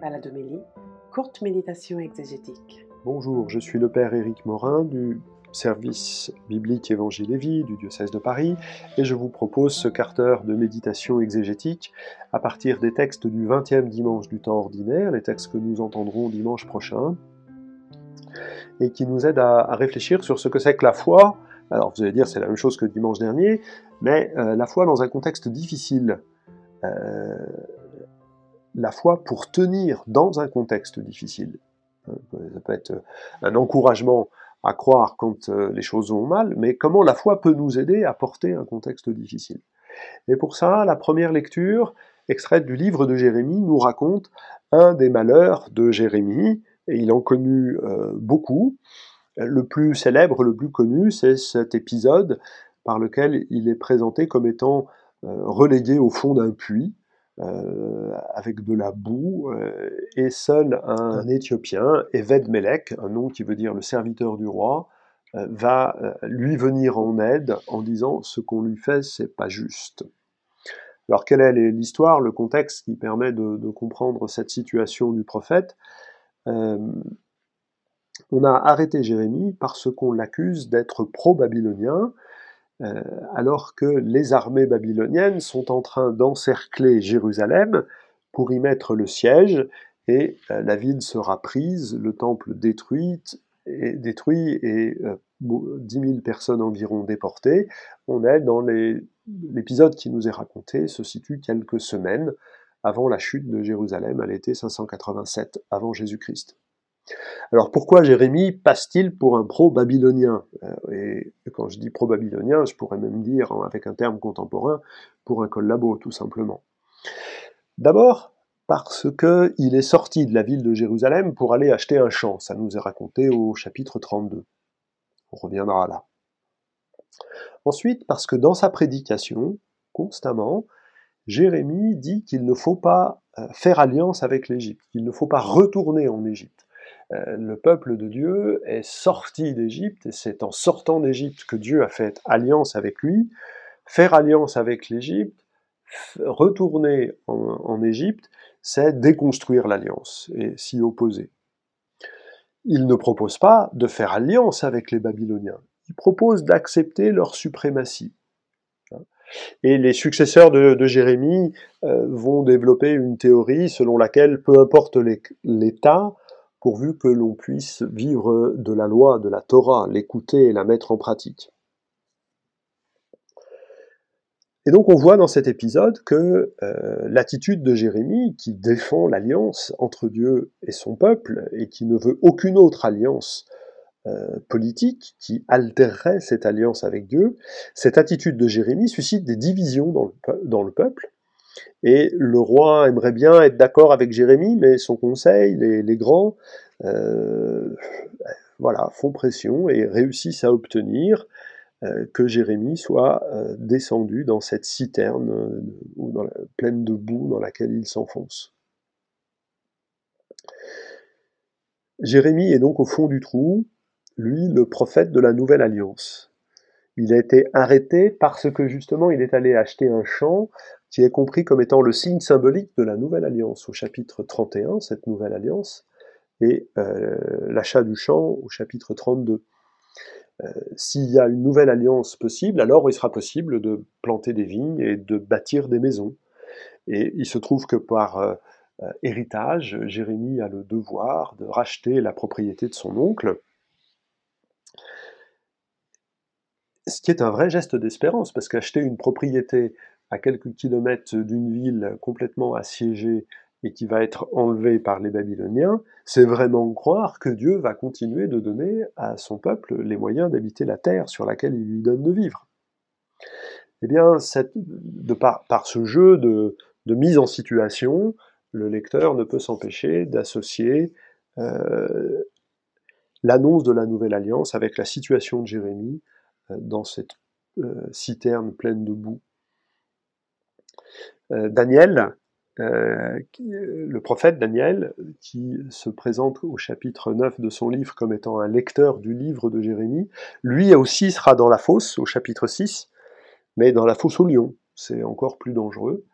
Baladomélie, courte méditation exégétique. Bonjour, je suis le Père Éric Morin du service biblique Évangile et Vie du diocèse de Paris et je vous propose ce quart de méditation exégétique à partir des textes du 20e dimanche du temps ordinaire, les textes que nous entendrons dimanche prochain et qui nous aident à, réfléchir sur ce que c'est que la foi. Alors vous allez dire c'est la même chose que dimanche dernier, mais euh, la foi dans un contexte difficile. Euh, la foi pour tenir dans un contexte difficile. Euh, ça peut être un encouragement à croire quand euh, les choses vont mal, mais comment la foi peut nous aider à porter un contexte difficile. Et pour ça, la première lecture, extraite du livre de Jérémie, nous raconte un des malheurs de Jérémie, et il en connut euh, beaucoup. Le plus célèbre, le plus connu, c'est cet épisode par lequel il est présenté comme étant relégué au fond d'un puits, euh, avec de la boue, euh, et seul un, Éthiopien, Eved Melek, un nom qui veut dire le serviteur du roi, euh, va lui venir en aide en disant ce qu'on lui fait, c'est pas juste. Alors quelle est l'histoire, le contexte qui permet de, de, comprendre cette situation du prophète? On a arrêté Jérémie parce qu'on l'accuse d'être pro-babylonien, alors que les armées babyloniennes sont en train d'encercler Jérusalem pour y mettre le siège, et euh, la ville sera prise, le temple détruit, et, détruit et euh, 10 000 personnes environ déportées. On est dans l'épisode qui nous est raconté, se situe quelques semaines avant la chute de Jérusalem à l'été 587 avant Jésus-Christ. Alors pourquoi Jérémie passe-t-il pour un pro-babylonien? Euh, Et quand je dis pro-babylonien, je pourrais même dire, avec un terme contemporain, pour un collabo, tout simplement. D'abord, parce qu'il est sorti de la ville de Jérusalem pour aller acheter un champ. Ça nous est raconté au chapitre 32. On reviendra là. Ensuite, parce que dans sa prédication, constamment, Jérémie dit qu'il ne faut pas euh, faire alliance avec l'Égypte, qu'il ne faut pas retourner en Égypte. Euh, le peuple de Dieu est sorti d'Égypte, et c'est en sortant d'Égypte que Dieu a fait alliance avec lui. Faire alliance avec l'Égypte, retourner en Égypte, c'est déconstruire l'alliance et s'y opposer. Il ne propose pas de faire alliance avec les Babyloniens, il propose d'accepter leur suprématie. Et les successeurs de, Jérémie euh, vont développer une théorie selon laquelle peu importe l'État, pourvu que l'on puisse vivre de la loi, de la Torah, l'écouter et la mettre en pratique. Et donc on voit dans cet épisode que euh, l'attitude de Jérémie, qui défend l'alliance entre Dieu et son peuple, et qui ne veut aucune autre alliance euh, politique qui altérerait cette alliance avec Dieu, cette attitude de Jérémie suscite des divisions dans le, dans le peuple, et le roi aimerait bien être d'accord avec Jérémie, mais son conseil, les, grands, euh, voilà, font pression et réussissent à obtenir euh, que Jérémie soit euh, descendu dans cette citerne ou dans la, pleine de boue dans laquelle il s'enfonce. Jérémie est donc au fond du trou, lui le prophète de la nouvelle alliance. Il a été arrêté parce que justement il est allé acheter un champ qui est compris comme étant le signe symbolique de la nouvelle alliance au chapitre 31, cette nouvelle alliance, et euh, l'achat du champ au chapitre 32. Euh, s'il y a une nouvelle alliance possible, alors il sera possible de planter des vignes et de bâtir des maisons. Et il se trouve que par euh, héritage, Jérémie a le devoir de racheter la propriété de son oncle, ce qui est un vrai geste d'espérance, parce qu'acheter une propriété à quelques kilomètres d'une ville complètement assiégée et qui va être enlevée par les Babyloniens, c'est vraiment croire que Dieu va continuer de donner à son peuple les moyens d'habiter la terre sur laquelle il lui donne de vivre. Eh bien, de par, ce jeu de, mise en situation, le lecteur ne peut s'empêcher d'associer euh, l'annonce de la nouvelle alliance avec la situation de Jérémie euh, dans cette euh, citerne pleine de boue Daniel, euh, le prophète Daniel, qui se présente au chapitre 9 de son livre comme étant un lecteur du livre de Jérémie, lui aussi sera dans la fosse au chapitre 6, mais dans la fosse au lion, c'est encore plus dangereux.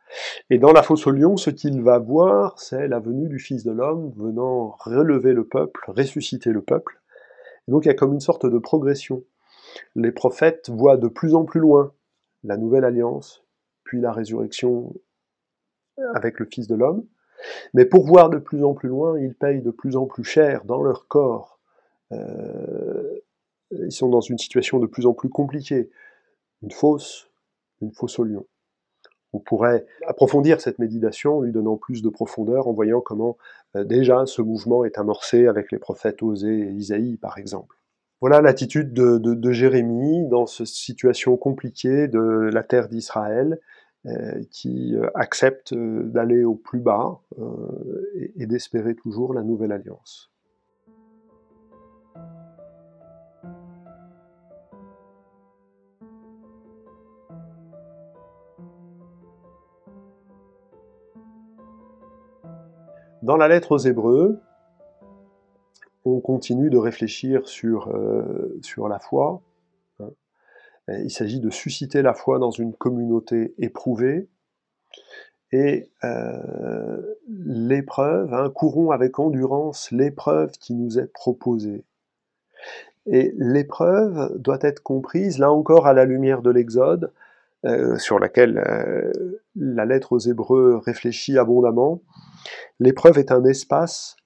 Et dans la fosse au lion, ce qu'il va voir, c'est la venue du Fils de l'homme venant relever le peuple, ressusciter le peuple. Et donc il y a comme une sorte de progression. Les prophètes voient de plus en plus loin la nouvelle alliance, puis la résurrection avec le Fils de l'homme. Mais pour voir de plus en plus loin, ils payent de plus en plus cher dans leur corps. Euh, ils sont dans une situation de plus en plus compliquée. Une fosse, une fosse au lion. On pourrait approfondir cette méditation en lui donnant plus de profondeur, en voyant comment euh, déjà ce mouvement est amorcé avec les prophètes Osée et Isaïe, par exemple. Voilà l'attitude de, Jérémie dans cette situation compliquée de la terre d'Israël, qui euh, accepte d'aller au plus bas et d'espérer toujours la nouvelle alliance. Dans la lettre aux Hébreux, on continue de réfléchir sur, euh, sur la foi. Hein. Il s'agit de susciter la foi dans une communauté éprouvée. Et euh, l'épreuve, hein, courons avec endurance l'épreuve qui nous est proposée. Et l'épreuve doit être comprise, là encore, à la lumière de l'Exode, euh, sur laquelle la lettre aux Hébreux réfléchit abondamment. L'épreuve est un espace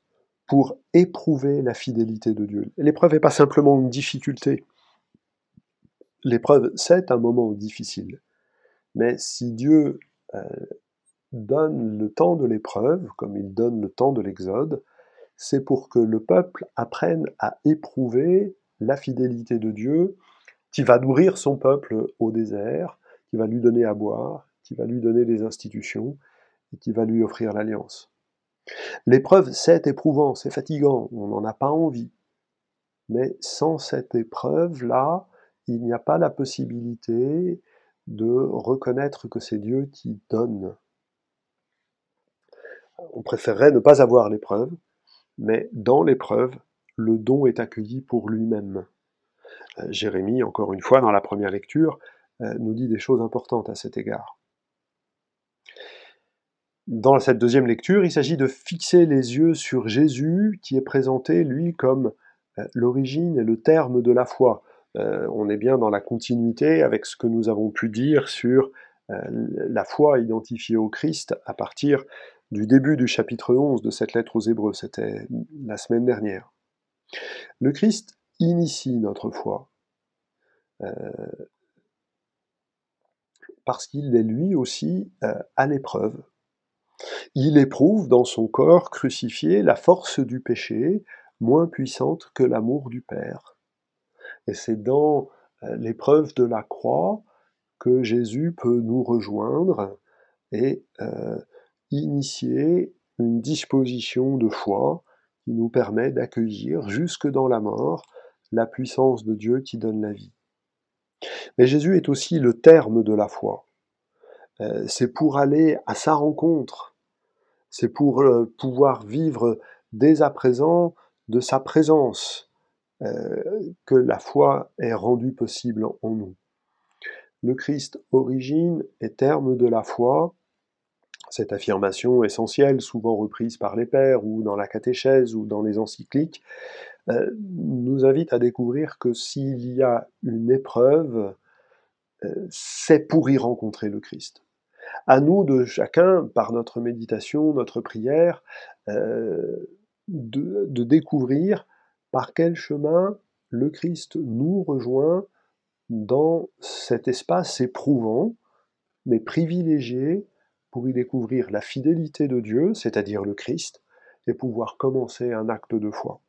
pour éprouver la fidélité de Dieu. L'épreuve n'est pas simplement une difficulté. L'épreuve, c'est un moment difficile. Mais si Dieu euh, donne le temps de l'épreuve, comme il donne le temps de l'Exode, c'est pour que le peuple apprenne à éprouver la fidélité de Dieu, qui va nourrir son peuple au désert, qui va lui donner à boire, qui va lui donner des institutions, et qui va lui offrir l'alliance. L'épreuve, c'est éprouvant, c'est fatigant, on n'en a pas envie. Mais sans cette épreuve-là, il n'y a pas la possibilité de reconnaître que c'est Dieu qui donne. On préférerait ne pas avoir l'épreuve, mais dans l'épreuve, le don est accueilli pour lui-même. Euh, Jérémie, encore une fois, dans la première lecture, euh, nous dit des choses importantes à cet égard. Dans cette deuxième lecture, il s'agit de fixer les yeux sur Jésus, qui est présenté, lui, comme euh, l'origine et le terme de la foi. Euh, on est bien dans la continuité avec ce que nous avons pu dire sur euh, la foi identifiée au Christ à partir du début du chapitre 11 de cette lettre aux Hébreux, c'était la semaine dernière. Le Christ initie notre foi, parce qu'il est lui aussi à l'épreuve il éprouve dans son corps crucifié la force du péché, moins puissante que l'amour du Père. Et c'est dans euh, l'épreuve de la croix que Jésus peut nous rejoindre et euh, initier une disposition de foi qui nous permet d'accueillir jusque dans la mort la puissance de Dieu qui donne la vie. Mais Jésus est aussi le terme de la foi. Euh, c'est pour aller à sa rencontre, c'est pour pouvoir vivre dès à présent de sa présence que la foi est rendue possible en nous. Le Christ origine et terme de la foi, cette affirmation essentielle, souvent reprise par les pères ou dans la catéchèse ou dans les encycliques, nous invite à découvrir que s'il y a une épreuve, c'est pour y rencontrer le Christ à nous de chacun, par notre méditation, notre prière, euh, de, découvrir par quel chemin le Christ nous rejoint dans cet espace éprouvant, mais privilégié pour y découvrir la fidélité de Dieu, c'est-à-dire le Christ, et pouvoir commencer un acte de foi?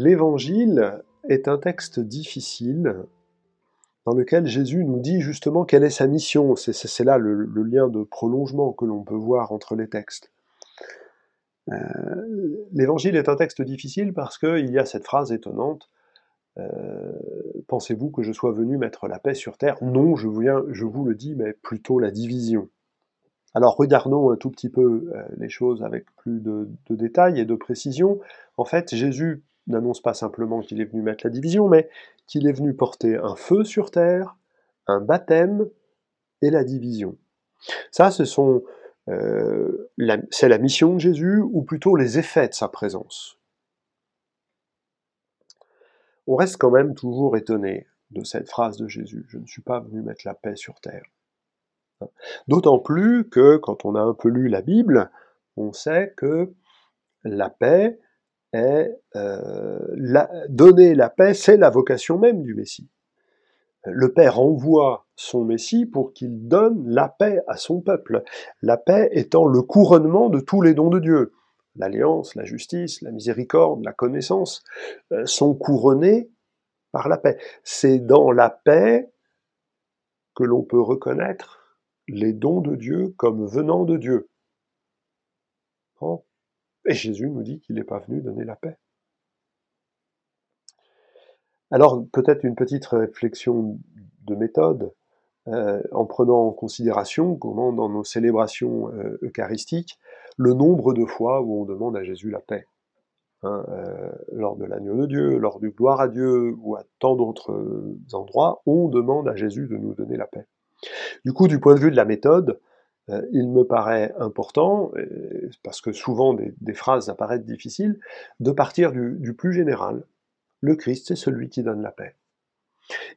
L'Évangile est un texte difficile dans lequel Jésus nous dit justement quelle est sa mission. C'est là le, lien de prolongement que l'on peut voir entre les textes. Euh, L'Évangile est un texte difficile parce qu'il y a cette phrase étonnante euh, Pensez-vous que je sois venu mettre la paix sur terre? Non, je, vous le dis, mais plutôt la division. Alors regardons un tout petit peu euh, les choses avec plus de, de détails et de précision. En fait, Jésus n'annonce pas simplement qu'il est venu mettre la division, mais qu'il est venu porter un feu sur terre, un baptême et la division. Ça, ce sont, euh, c'est la mission de Jésus, ou plutôt les effets de sa présence. On reste quand même toujours étonné de cette phrase de Jésus, je ne suis pas venu mettre la paix sur terre. D'autant plus que quand on a un peu lu la Bible, on sait que la paix euh, donner la paix, c'est la vocation même du Messie. Le Père envoie son Messie pour qu'il donne la paix à son peuple, la paix étant le couronnement de tous les dons de Dieu. L'alliance, la justice, la miséricorde, la connaissance euh, sont couronnés par la paix. C'est dans la paix que l'on peut reconnaître les dons de Dieu comme venant de Dieu. Et Jésus nous dit qu'il n'est pas venu donner la paix. Alors peut-être une petite réflexion de méthode, euh, en prenant en considération comment dans nos célébrations euh, eucharistiques, le nombre de fois où on demande à Jésus la paix. Hein, euh, lors de l'agneau de Dieu, lors du gloire à Dieu ou à tant d'autres endroits, on demande à Jésus de nous donner la paix. Du coup, du point de vue de la méthode, il me paraît important, parce que souvent des, phrases apparaissent difficiles, de partir du, plus général. Le Christ, c'est celui qui donne la paix.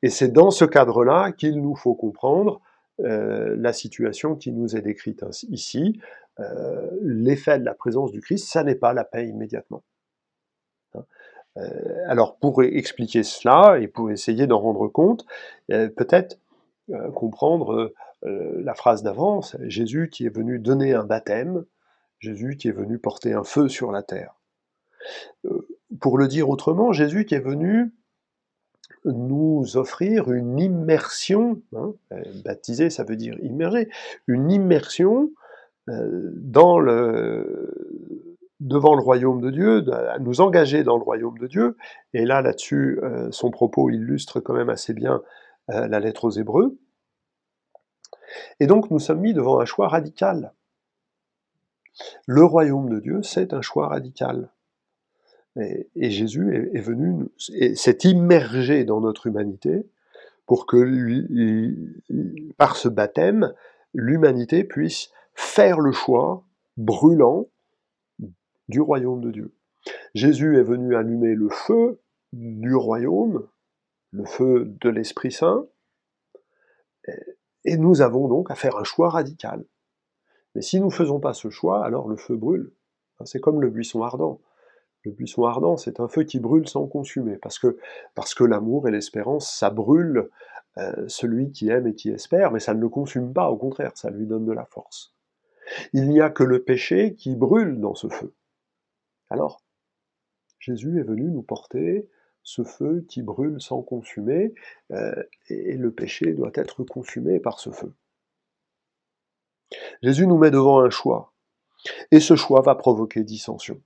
Et c'est dans ce cadre-là qu'il nous faut comprendre euh, la situation qui nous est décrite ici. Euh, l'effet de la présence du Christ, ça n'est pas la paix immédiatement. Hein. alors pour expliquer cela et pour essayer d'en rendre compte, peut-être comprendre euh, la phrase d'avant, Jésus qui est venu donner un baptême, Jésus qui est venu porter un feu sur la terre. Euh, pour le dire autrement, Jésus qui est venu nous offrir une immersion, hein, euh, baptiser ça veut dire immerger, une immersion devant le royaume de Dieu, à nous engager dans le royaume de Dieu. Et là, là-dessus, son propos illustre quand même assez bien la lettre aux Hébreux. Et donc nous sommes mis devant un choix radical. Le royaume de Dieu, c'est un choix radical. Et, Jésus est, venu, s'est immergé dans notre humanité pour que, par ce baptême, l'humanité puisse faire le choix brûlant du royaume de Dieu. Jésus est venu allumer le feu du royaume, le feu de l'Esprit Saint, et nous avons donc à faire un choix radical. Mais si nous ne faisons pas ce choix, alors le feu brûle. C'est comme le buisson ardent. Le buisson ardent, c'est un feu qui brûle sans consumer, parce que, parce que l'amour et l'espérance, ça brûle euh, celui qui aime et qui espère, mais ça ne le consume pas, au contraire, ça lui donne de la force. Il n'y a que le péché qui brûle dans ce feu. Alors, Jésus est venu nous porter ce feu qui brûle sans consumer, euh, et le péché doit être consumé par ce feu. Jésus nous met devant un choix, et ce choix va provoquer dissension.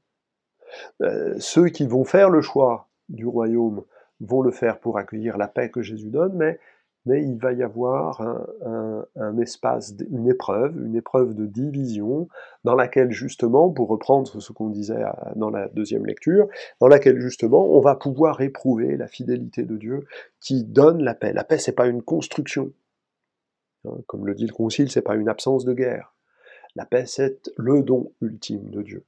Euh, ceux qui vont faire le choix du royaume vont le faire pour accueillir la paix que Jésus donne, mais mais il va y avoir un, espace, une épreuve, une épreuve de division, dans laquelle justement, pour reprendre ce qu'on disait dans la deuxième lecture, dans laquelle justement on va pouvoir éprouver la fidélité de Dieu qui donne la paix. La paix, c'est pas une construction. Hein, comme le dit le Concile, c'est pas une absence de guerre. La paix, c'est le don ultime de Dieu.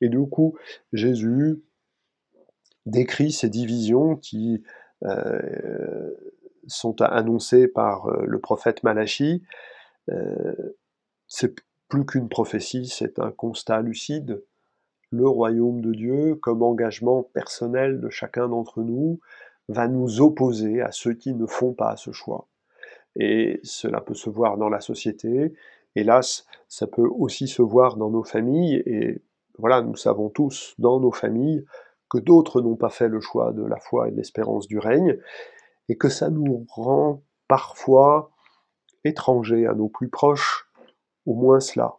Et du coup, Jésus décrit ces divisions qui euh, sont annoncés par euh, le prophète Malachi, euh, c'est plus qu'une prophétie, c'est un constat lucide. Le royaume de Dieu, comme engagement personnel de chacun d'entre nous, va nous opposer à ceux qui ne font pas ce choix. Et cela peut se voir dans la société, hélas, ça peut aussi se voir dans nos familles, et voilà, nous savons tous dans nos familles que d'autres n'ont pas fait le choix de la foi et de l'espérance du règne, et que ça nous rend parfois étrangers à nos plus proches, au moins cela,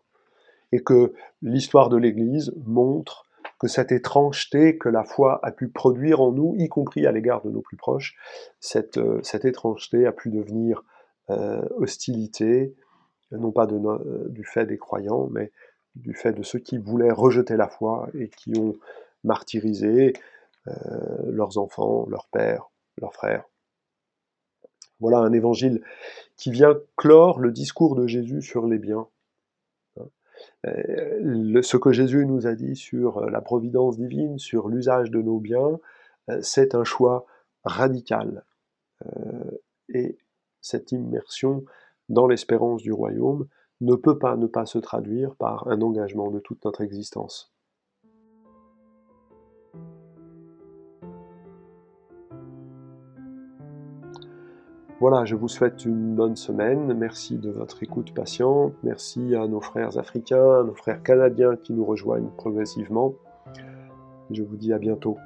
et que l'histoire de l'Église montre que cette étrangeté que la foi a pu produire en nous, y compris à l'égard de nos plus proches, cette, euh, cette étrangeté a pu devenir euh, hostilité, non pas du fait des croyants, mais du fait de ceux qui voulaient rejeter la foi et qui ont martyrisé leurs enfants, leurs pères, leurs frères. Voilà un évangile qui vient clore le discours de Jésus sur les biens. Euh, ce que Jésus nous a dit sur la providence divine, sur l'usage de nos biens, euh, c'est un choix radical. Euh, et cette immersion dans l'espérance du royaume ne peut pas ne pas se traduire par un engagement de toute notre existence. Voilà, je vous souhaite une bonne semaine. Merci de votre écoute patiente. Merci à nos frères africains, à nos frères canadiens qui nous rejoignent progressivement. Je vous dis à bientôt.